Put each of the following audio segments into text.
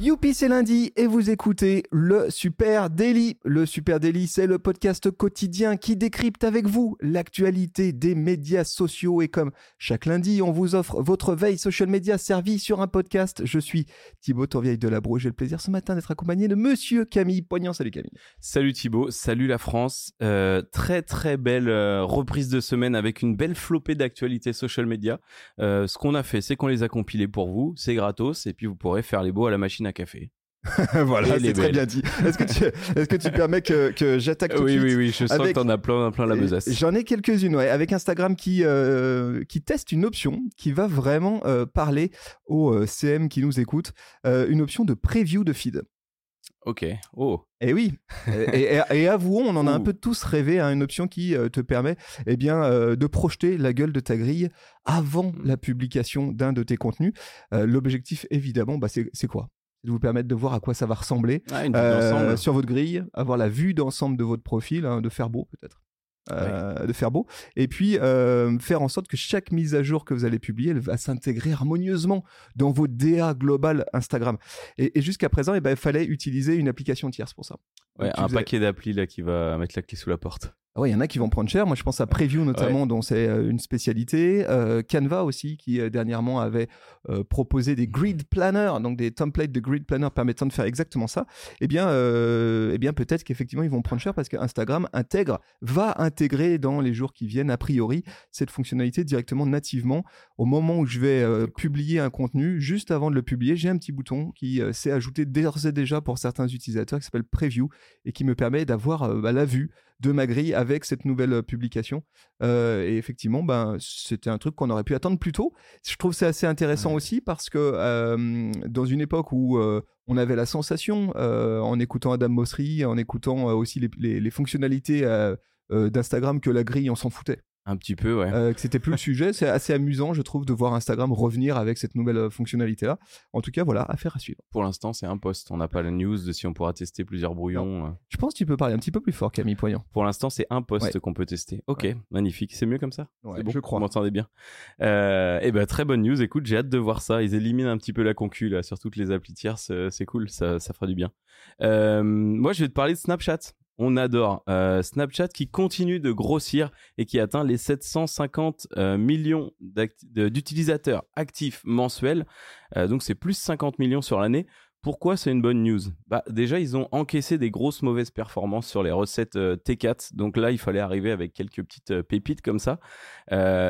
Youpi, c'est lundi et vous écoutez le Super Daily. Le Super Daily, c'est le podcast quotidien qui décrypte avec vous l'actualité des médias sociaux. Et comme chaque lundi, on vous offre votre veille social media servie sur un podcast. Je suis Thibaut Tourvieille de Labro. J'ai le plaisir ce matin d'être accompagné de monsieur Camille Poignant. Salut Camille. Salut Thibaut, salut la France. Euh, très très belle euh, reprise de semaine avec une belle flopée d'actualités social media. Euh, ce qu'on a fait, c'est qu'on les a compilés pour vous. C'est gratos et puis vous pourrez faire les beaux à la machine à café. voilà, est c'est très bien dit. Est-ce que tu, est-ce que tu permets que, que j'attaque tout de Oui, suite oui, oui, je sens avec- que t'en as plein, plein la besace. J'en ai quelques-unes, ouais, avec Instagram qui, euh, qui teste une option qui va vraiment euh, parler aux euh, CM qui nous écoutent, une option de preview de feed. Ok. Oh. Et oui, et, et- et avouons, on en a un peu tous rêvé, hein, une option qui euh, te permet eh bien, euh, de projeter la gueule de ta grille avant Mm. la publication d'un de tes contenus. Euh, L'objectif, évidemment, bah, c'est quoi? De vous permettre de voir à quoi ça va ressembler Ah, euh, sur votre grille, avoir la vue d'ensemble de votre profil, hein, de faire beau peut-être. Euh, de faire beau et puis euh, faire en sorte que chaque mise à jour que vous allez publier elle va s'intégrer harmonieusement dans vos DA global Instagram et, et jusqu'à présent eh ben, il fallait utiliser une application tierce pour ça Ouais, un faisais- paquet d'applis là qui va mettre la clé sous la porte. Ah ouais, il y en a qui vont prendre cher. Moi, je pense à Preview notamment, dont c'est euh, une spécialité. Euh, Canva aussi, qui euh, dernièrement avait euh, proposé des grid planners, donc des templates de grid planners permettant de faire exactement ça. Eh bien, euh, eh bien peut-être qu'effectivement, ils vont prendre cher parce que Instagram intègre, va intégrer dans les jours qui viennent, a priori, cette fonctionnalité directement nativement. Au moment où je vais publier un contenu, juste avant de le publier, j'ai un petit bouton qui s'est ajouté d'ores et déjà pour certains utilisateurs qui s'appelle Preview et qui me permet d'avoir bah, la vue de ma grille avec cette nouvelle euh, publication. Euh, et effectivement, ben, c'était un truc qu'on aurait pu attendre plus tôt. Je trouve c'est assez intéressant Ouais. aussi parce que euh, dans une époque où euh, on avait la sensation, en écoutant Adam Mosseri, en écoutant aussi les, les- les fonctionnalités d'Instagram, que la grille, on s'en foutait. Un petit peu, ouais. Euh, que c'était plus le sujet. C'est assez amusant, je trouve, de voir Instagram revenir avec cette nouvelle euh, fonctionnalité-là. En tout cas, voilà, affaire à suivre. Pour l'instant, c'est un post. On n'a pas la news de si on pourra tester plusieurs brouillons. euh. Je pense que tu peux parler un petit peu plus fort, Camille Poignant. Pour l'instant, c'est un post Ouais. qu'on peut tester. Ok, Ouais. magnifique. C'est mieux comme ça? Ouais, bon, je crois. Vous m'entendez bien? Euh, et ben très bonne news. Écoute, j'ai hâte de voir ça. Ils éliminent un petit peu la concu là sur toutes les applis tierces. euh, C'est cool, ça, ça fera du bien. Euh, moi, je vais te parler de Snapchat. On adore Euh, Snapchat qui continue de grossir et qui atteint les 750 euh, millions d'utilisateurs actifs mensuels. Euh, donc c'est plus 50 millions sur l'année. Pourquoi c'est une bonne news? Bah déjà ils ont encaissé des grosses mauvaises performances sur les recettes euh, T4, donc là il fallait arriver avec quelques petites pépites comme ça.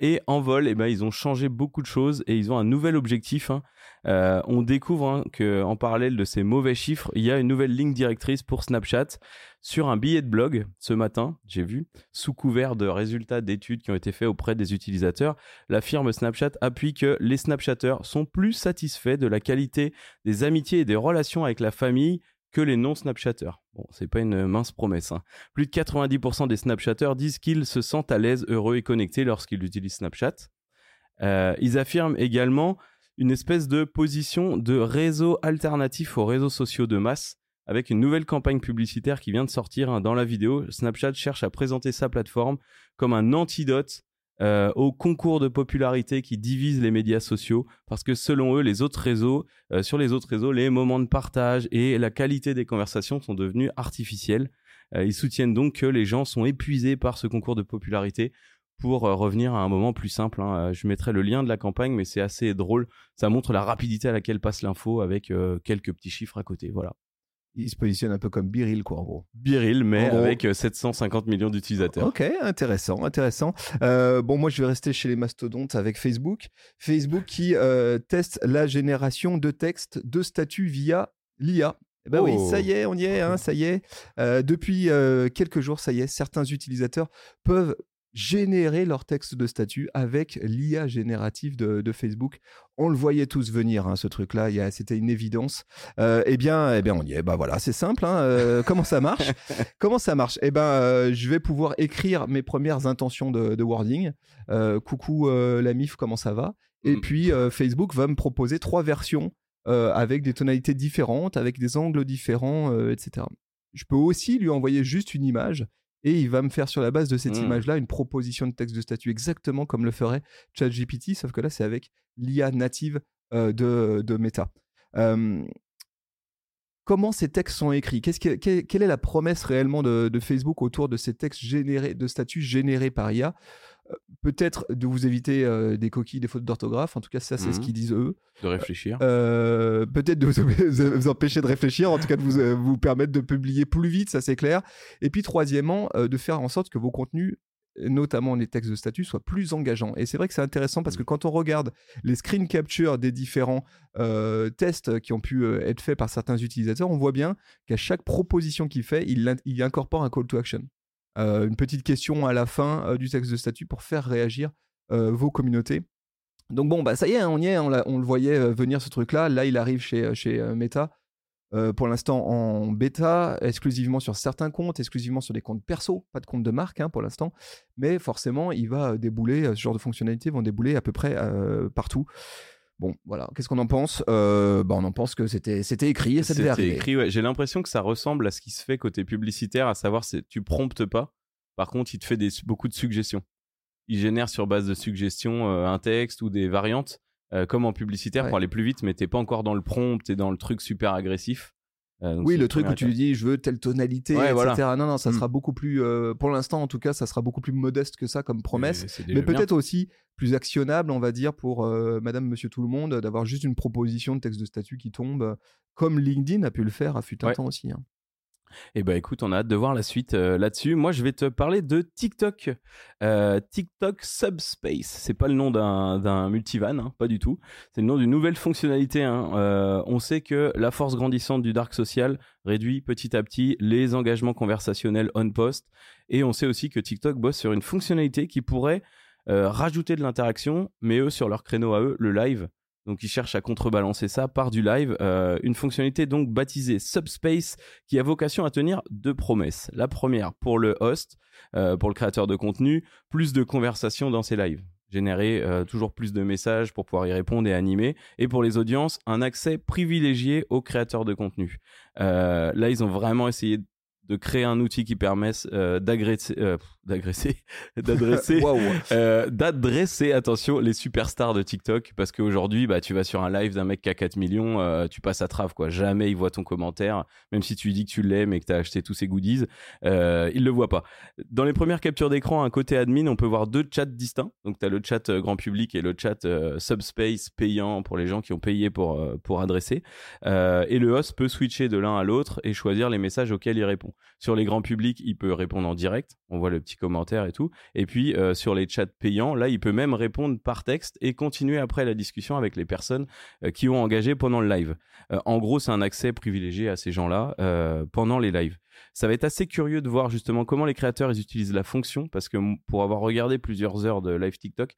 Et en vol, eh ben ils ont changé beaucoup de choses et ils ont un nouvel objectif. hein. On découvre hein, que en parallèle de ces mauvais chiffres, il y a une nouvelle ligne directrice pour Snapchat sur un billet de blog ce matin. J'ai vu sous couvert de résultats d'études qui ont été faits auprès des utilisateurs, la firme Snapchat appuie que les Snapchatters sont plus satisfaits de la qualité des amitiés et des relations avec la famille que les non-Snapchatters. Bon, c'est pas une mince promesse. hein. Plus de 90% des Snapchatters disent qu'ils se sentent à l'aise, heureux et connectés lorsqu'ils utilisent Snapchat. Euh, ils affirment également une espèce de position de réseau alternatif aux réseaux sociaux de masse avec une nouvelle campagne publicitaire qui vient de sortir hein. dans la vidéo. Snapchat cherche à présenter sa plateforme comme un antidote euh, au concours de popularité qui divise les médias sociaux parce que selon eux, les autres réseaux, euh, sur les autres réseaux, les moments de partage et la qualité des conversations sont devenus artificiels. Euh, ils soutiennent donc que les gens sont épuisés par ce concours de popularité pour revenir à un moment plus simple. hein. Je mettrai le lien de la campagne, mais c'est assez drôle. Ça montre la rapidité à laquelle passe l'info avec quelques petits chiffres à côté. Voilà. Il se positionne un peu comme Biril, quoi, en gros. Biril, mais gros. avec euh, 750 millions d'utilisateurs. Ok, intéressant, intéressant. Euh, bon, moi, je vais rester chez les mastodontes avec Facebook. Facebook qui euh, teste la génération de textes de statut via l'IA. Eh ben oui, Oh. ça y est, on y est, hein, ça y est. Euh, depuis euh, quelques jours, ça y est, certains utilisateurs peuvent générer leur texte de statut avec l'IA générative de, de Facebook. On le voyait tous venir, hein, ce truc-là, c'était une évidence. Euh, eh bien, eh bien, on y est. Bah voilà, c'est simple. hein, euh, comment ça marche? Comment ça marche? Eh ben, euh, je vais pouvoir écrire mes premières intentions de, de wording. Euh, coucou la MIF, comment ça va? Et Mm. puis Facebook va me proposer trois versions avec des tonalités différentes, avec des angles différents, etc. je peux aussi lui envoyer juste une image et il va me faire sur la base de cette Mm. image-là une proposition de texte de statut exactement comme le ferait ChatGPT, sauf que là c'est avec l'IA native euh, de, de Meta. Euh, comment ces textes sont écrits? Qu'est-ce que- que- Quelle est la promesse réellement de, de Facebook autour de ces textes générés, de statuts générés par IA Peut-être de vous éviter euh, des coquilles, des fautes d'orthographe. En tout cas, ça, c'est ce Mhm. qu'ils disent eux. De réfléchir. Euh, peut-être de vous, vous empêcher de réfléchir, en tout cas de vous, euh, vous permettre de publier plus vite, ça c'est clair. Et puis troisièmement, euh, de faire en sorte que vos contenus, notamment les textes de statut, soient plus engageants. Et c'est vrai que c'est intéressant parce que quand on regarde les screen capture des différents euh, tests qui ont pu euh, être faits par certains utilisateurs, on voit bien qu'à chaque proposition qu'il fait, il, il incorpore un call to action. Euh, une petite question à la fin euh, du texte de statut pour faire réagir euh, vos communautés. Donc bon, bah ça y est, hein, on y est, on, le voyait venir ce truc-là. Là, il arrive chez, chez Meta. Pour l'instant en bêta, exclusivement sur certains comptes, exclusivement sur des comptes perso, pas de compte de marque hein, pour l'instant, mais forcément il va débouler, ce genre de fonctionnalités vont débouler à peu près partout. Bon, voilà, qu'est-ce qu'on en pense? Euh, bah, On en pense que c'était c'était écrit et ça devait C'était arriver. écrit, ouais. J'ai l'impression que ça ressemble à ce qui se fait côté publicitaire, à savoir c'est tu promptes pas. Par contre, il te fait des, beaucoup de suggestions. Il génère sur base de suggestions euh, un texte ou des variantes, euh, comme en publicitaire Ouais. pour aller plus vite, mais t'es pas encore dans le prompt, t'es dans le truc super agressif. Euh, Oui, le truc où tu lui dis je veux telle tonalité, Ouais, etc. voilà. Non, non, ça Mm. sera beaucoup plus, euh, pour l'instant en tout cas, ça sera beaucoup plus modeste que ça comme promesse. Mais peut-être aussi plus actionnable, on va dire, pour euh, Madame, Monsieur Tout le Monde, d'avoir juste une proposition de texte de statut qui tombe, comme LinkedIn a pu le faire à fut un Ouais. temps aussi. hein. Eh ben écoute, on a hâte de voir la suite euh, là-dessus. Moi, je vais te parler de TikTok. Euh, TikTok Subspace. C'est pas le nom d'un multivan, hein, pas du tout. C'est le nom d'une nouvelle fonctionnalité. hein. Euh, on sait que la force grandissante du dark social réduit petit à petit les engagements conversationnels on post. Et on sait aussi que TikTok bosse sur une fonctionnalité qui pourrait rajouter de l'interaction, mais eux sur leur créneau à eux, le live. Donc ils cherchent à contrebalancer ça par du live, Euh, une fonctionnalité donc baptisée Subspace qui a vocation à tenir deux promesses. La première pour le host, euh, pour le créateur de contenu, plus de conversations dans ses lives générer euh, toujours plus de messages pour pouvoir y répondre et animer. Et pour les audiences, un accès privilégié aux créateurs de contenu. Là, ils ont vraiment essayé de créer un outil qui permette euh, d'agresser, d'adresser euh, d'adresser, attention, les superstars de TikTok. Parce qu'aujourd'hui, bah, tu vas sur un live d'un mec qui a 4 millions, euh, tu passes à trave, quoi. Jamais il voit ton commentaire, même si tu lui dis que tu l'aimes et que tu as acheté tous ses goodies, euh, il le voit pas. Dans les premières captures d'écran, à côté admin, on peut voir deux chats distincts. Donc, tu as le chat euh, grand public et le chat subspace payant pour les gens qui ont payé pour, pour adresser. Et le host peut switcher de l'un à l'autre et choisir les messages auxquels il répond. Sur les grands publics, il peut répondre en direct. On voit le petit commentaire et tout. Et puis euh, sur les chats payants, là, il peut même répondre par texte et continuer après la discussion avec les personnes euh, qui ont engagé pendant le live. Euh, en gros, c'est un accès privilégié à ces gens-là pendant les lives. Ça va être assez curieux de voir justement comment les créateurs ils utilisent la fonction parce que pour avoir regardé plusieurs heures de live TikTok,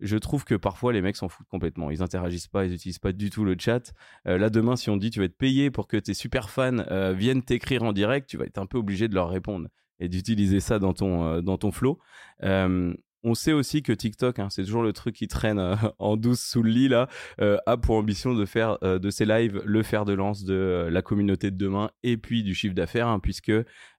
je trouve que parfois les mecs s'en foutent complètement. Ils interagissent pas, ils utilisent pas du tout le chat. Là demain, si on dit tu vas être payé pour que tes super fans viennent t'écrire en direct, tu vas être un peu obligé de leur répondre et d'utiliser ça dans ton euh, dans ton flow. Euh, on sait aussi que TikTok, hein, c'est toujours le truc qui traîne euh, en douce sous le lit là, a pour ambition de faire de ses lives le fer de lance de la communauté de demain et puis du chiffre d'affaires, hein, puisque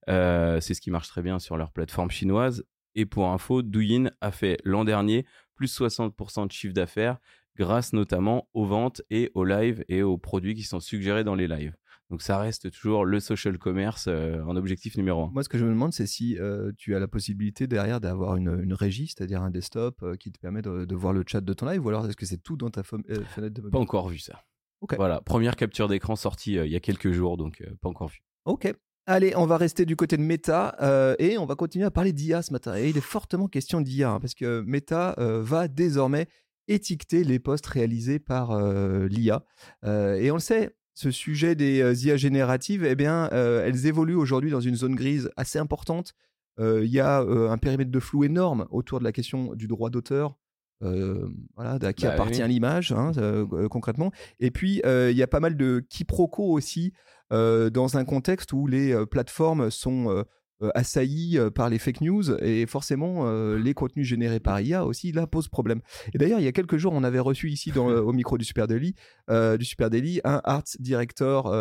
c'est ce qui marche très bien sur leur plateforme chinoise. Et pour info, Douyin a fait l'an dernier plus 60% de chiffre d'affaires grâce notamment aux ventes et aux lives et aux produits qui sont suggérés dans les lives. Donc ça reste toujours le social commerce euh, en objectif numéro un. Moi, ce que je me demande, c'est si euh, tu as la possibilité derrière d'avoir une, une régie, c'est-à-dire un desktop euh, qui te permet de, de voir le chat de ton live, ou alors est-ce que c'est tout dans ta euh, fenêtre de Pas mobile? encore vu ça. Ok. Voilà, première capture d'écran sortie euh, il y a quelques jours, donc euh, pas encore vu. Ok. Allez, on va rester du côté de Meta euh, et on va continuer à parler d'IA ce matin. Et il est fortement question d'IA hein, parce que Meta euh, va désormais étiqueter les posts réalisés par euh, l'IA. Euh, et on le sait, ce sujet des euh, IA génératives, eh bien, euh, elles évoluent aujourd'hui dans une zone grise assez importante. Euh, Il y a un périmètre de flou énorme autour de la question du droit d'auteur. euh, voilà, à qui Bah appartient oui. l'image hein, euh, euh, concrètement. Et puis euh, il y a pas mal de quiproquos aussi dans un contexte où les plateformes sont euh, assaillies euh, par les fake news et forcément euh, les contenus générés par IA aussi là posent problème. Et d'ailleurs il y a quelques jours on avait reçu ici dans, le- au micro du Super Daily, du Super Daily un art director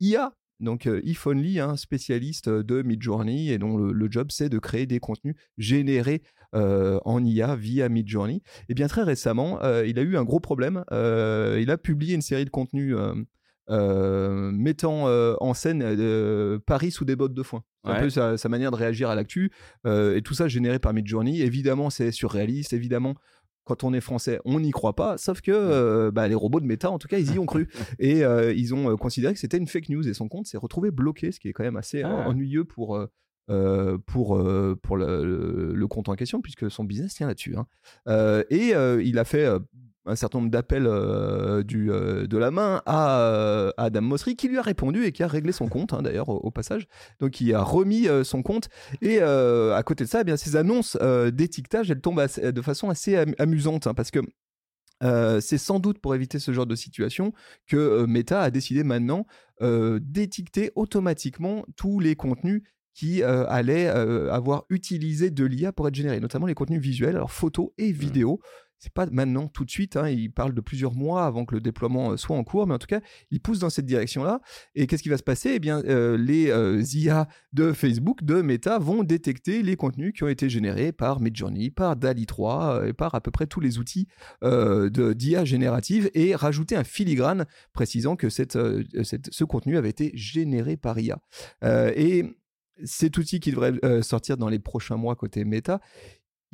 IA Donc If Only, un spécialiste de Midjourney et dont le, job c'est de créer des contenus générés en IA via Midjourney. Et bien très récemment, il a eu un gros problème. il a publié une série de contenus mettant en scène Paris sous des bottes de foin. C'est un peu sa, manière de réagir à l'actu. et tout ça généré par Midjourney. Évidemment, c'est surréaliste. Évidemment, quand on est français, on n'y croit pas. Sauf que bah, les robots de méta, en tout cas, ils y ont cru. et ils ont considéré que c'était une fake news. Et son compte s'est retrouvé bloqué, ce qui est quand même assez ah. ennuyeux pour. pour, pour le, compte en question, puisque son business tient là-dessus. Hein. et il a fait un certain nombre d'appels euh, du euh, de la main à, euh, Adam Mosseri qui lui a répondu et qui a réglé son compte hein, d'ailleurs au, passage. Donc il a remis son compte. Et à côté de ça eh bien ces annonces d'étiquetage elles tombent de façon assez amusante hein, parce que c'est sans doute pour éviter ce genre de situation que Meta a décidé maintenant d'étiqueter automatiquement tous les contenus qui allaient avoir utilisé de l'IA pour être générés, notamment les contenus visuels, alors photos et mmh. vidéos pas maintenant tout de suite. Hein, il parle de plusieurs mois avant que le déploiement euh, soit en cours, mais en tout cas, il pousse dans cette direction-là. Et qu'est-ce qui va se passer? Eh bien, euh, les euh, IA de Facebook, de Meta, vont détecter les contenus qui ont été générés par Midjourney, par Dali 3 et par à peu près tous les outils d'IA générative et rajouter un filigrane précisant que ce contenu avait été généré par IA. et cet outil qui devrait sortir dans les prochains mois côté Meta,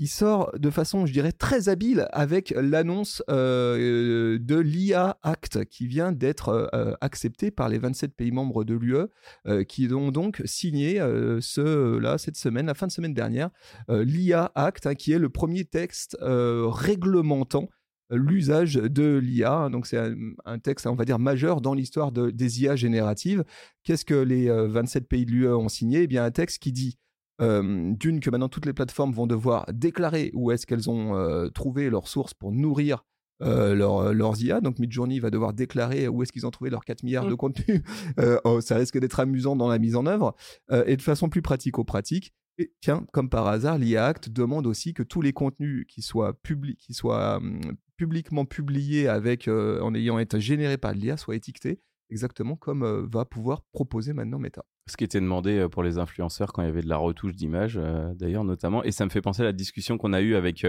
il sort de façon, je dirais, très habile avec l'annonce euh, de l'IA Act qui vient d'être euh, accepté par les 27 pays membres de l'UE euh, qui ont donc signé ce, là, cette semaine, la fin de semaine dernière, l'IA Act hein, qui est le premier texte réglementant l'usage de l'IA. Donc c'est un, texte, on va dire, majeur dans l'histoire des IA génératives. Qu'est-ce que les 27 pays de l'UE ont signé? Eh bien, un texte qui dit euh, d'une, que maintenant toutes les plateformes vont devoir déclarer où est-ce qu'elles ont euh, trouvé leurs sources pour nourrir euh, leurs IA. Donc Midjourney va devoir déclarer où est-ce qu'ils ont trouvé leurs 4 milliards de mmh. contenus. Oh, ça risque d'être amusant dans la mise en œuvre. et de façon plus pratico-pratique, et tiens, comme par hasard, l'IA Act demande aussi que tous les contenus qui soient, qui soient hum, publiquement publiés avec, en ayant été générés par l'IA soient étiquetés exactement comme va pouvoir proposer maintenant Meta. Ce qui était demandé pour les influenceurs quand il y avait de la retouche d'image, d'ailleurs notamment, et ça me fait penser à la discussion qu'on a eue avec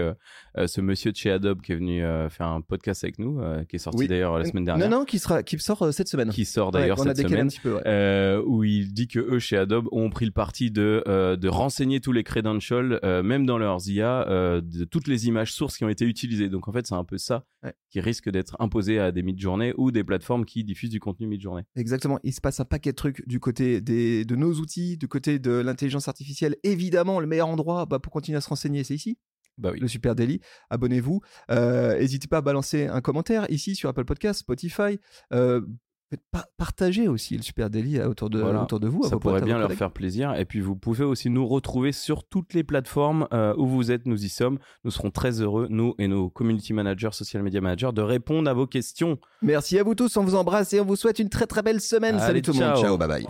ce monsieur de chez Adobe qui est venu faire un podcast avec nous, qui est sorti d'ailleurs la semaine dernière. Non, non, qui, sera, qui sort cette semaine. Qui sort d'ailleurs cette semaine, où il dit que eux chez Adobe ont pris le parti de, de renseigner tous les credentials, même dans leurs IA, de toutes les images sources qui ont été utilisées. Donc en fait, c'est un peu ça qui risque d'être imposé à des mid-journées ou des plateformes qui diffusent du contenu mid-journée. Exactement. Il se passe un paquet de trucs du côté des, de nos outils, du côté de l'intelligence artificielle. Évidemment, le meilleur endroit bah, pour continuer à se renseigner, c'est ici. Bah oui. Le Super Daily. Abonnez-vous. Euh, n'hésitez pas à balancer un commentaire ici sur Apple Podcast, Spotify. Euh, partager aussi le Super Daily autour de, autour de vous. Ça pourrait bien leur faire plaisir. Et puis vous pouvez aussi nous retrouver sur toutes les plateformes euh, où vous êtes, nous y sommes. Nous serons très heureux, nous et nos community managers, social media managers, de répondre à vos questions. Merci à vous tous, on vous embrasse et on vous souhaite une très très belle semaine. Salut tout le monde, ciao, bye bye.